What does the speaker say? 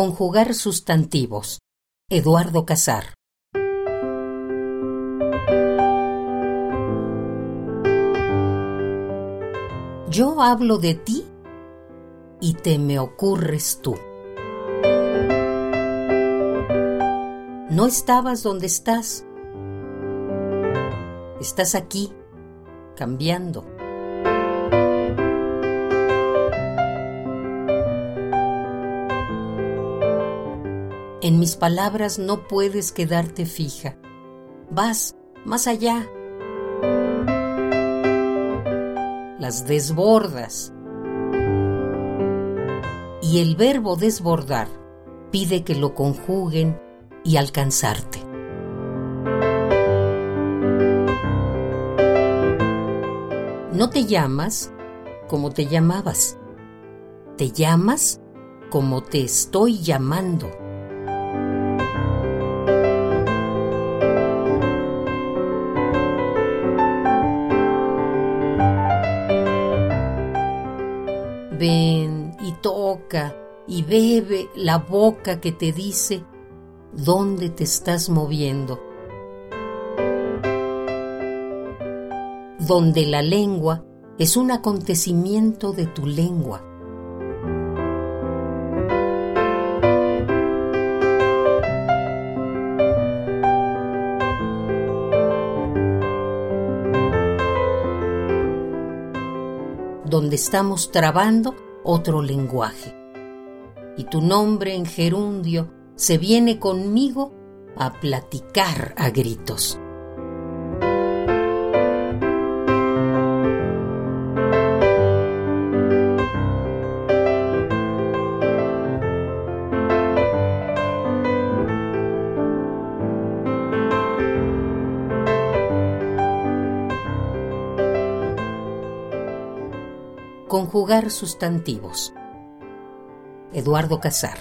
Conjugar sustantivos. Eduardo Casar. Yo hablo de ti y te me ocurres tú. No estabas donde estás. Estás aquí, cambiando. En mis palabras no puedes quedarte fija. Vas más allá. Las desbordas. Y el verbo desbordar pide que lo conjuguen y alcanzarte. No te llamas como te llamabas. Te llamas como te estoy llamando. Ven y toca y bebe la boca que te dice dónde te estás moviendo. Donde la lengua es un acontecimiento de tu lengua. Donde estamos trabando otro lenguaje. Y tu nombre en gerundio se viene conmigo a platicar a gritos. Conjugar sustantivos. Eduardo Casar.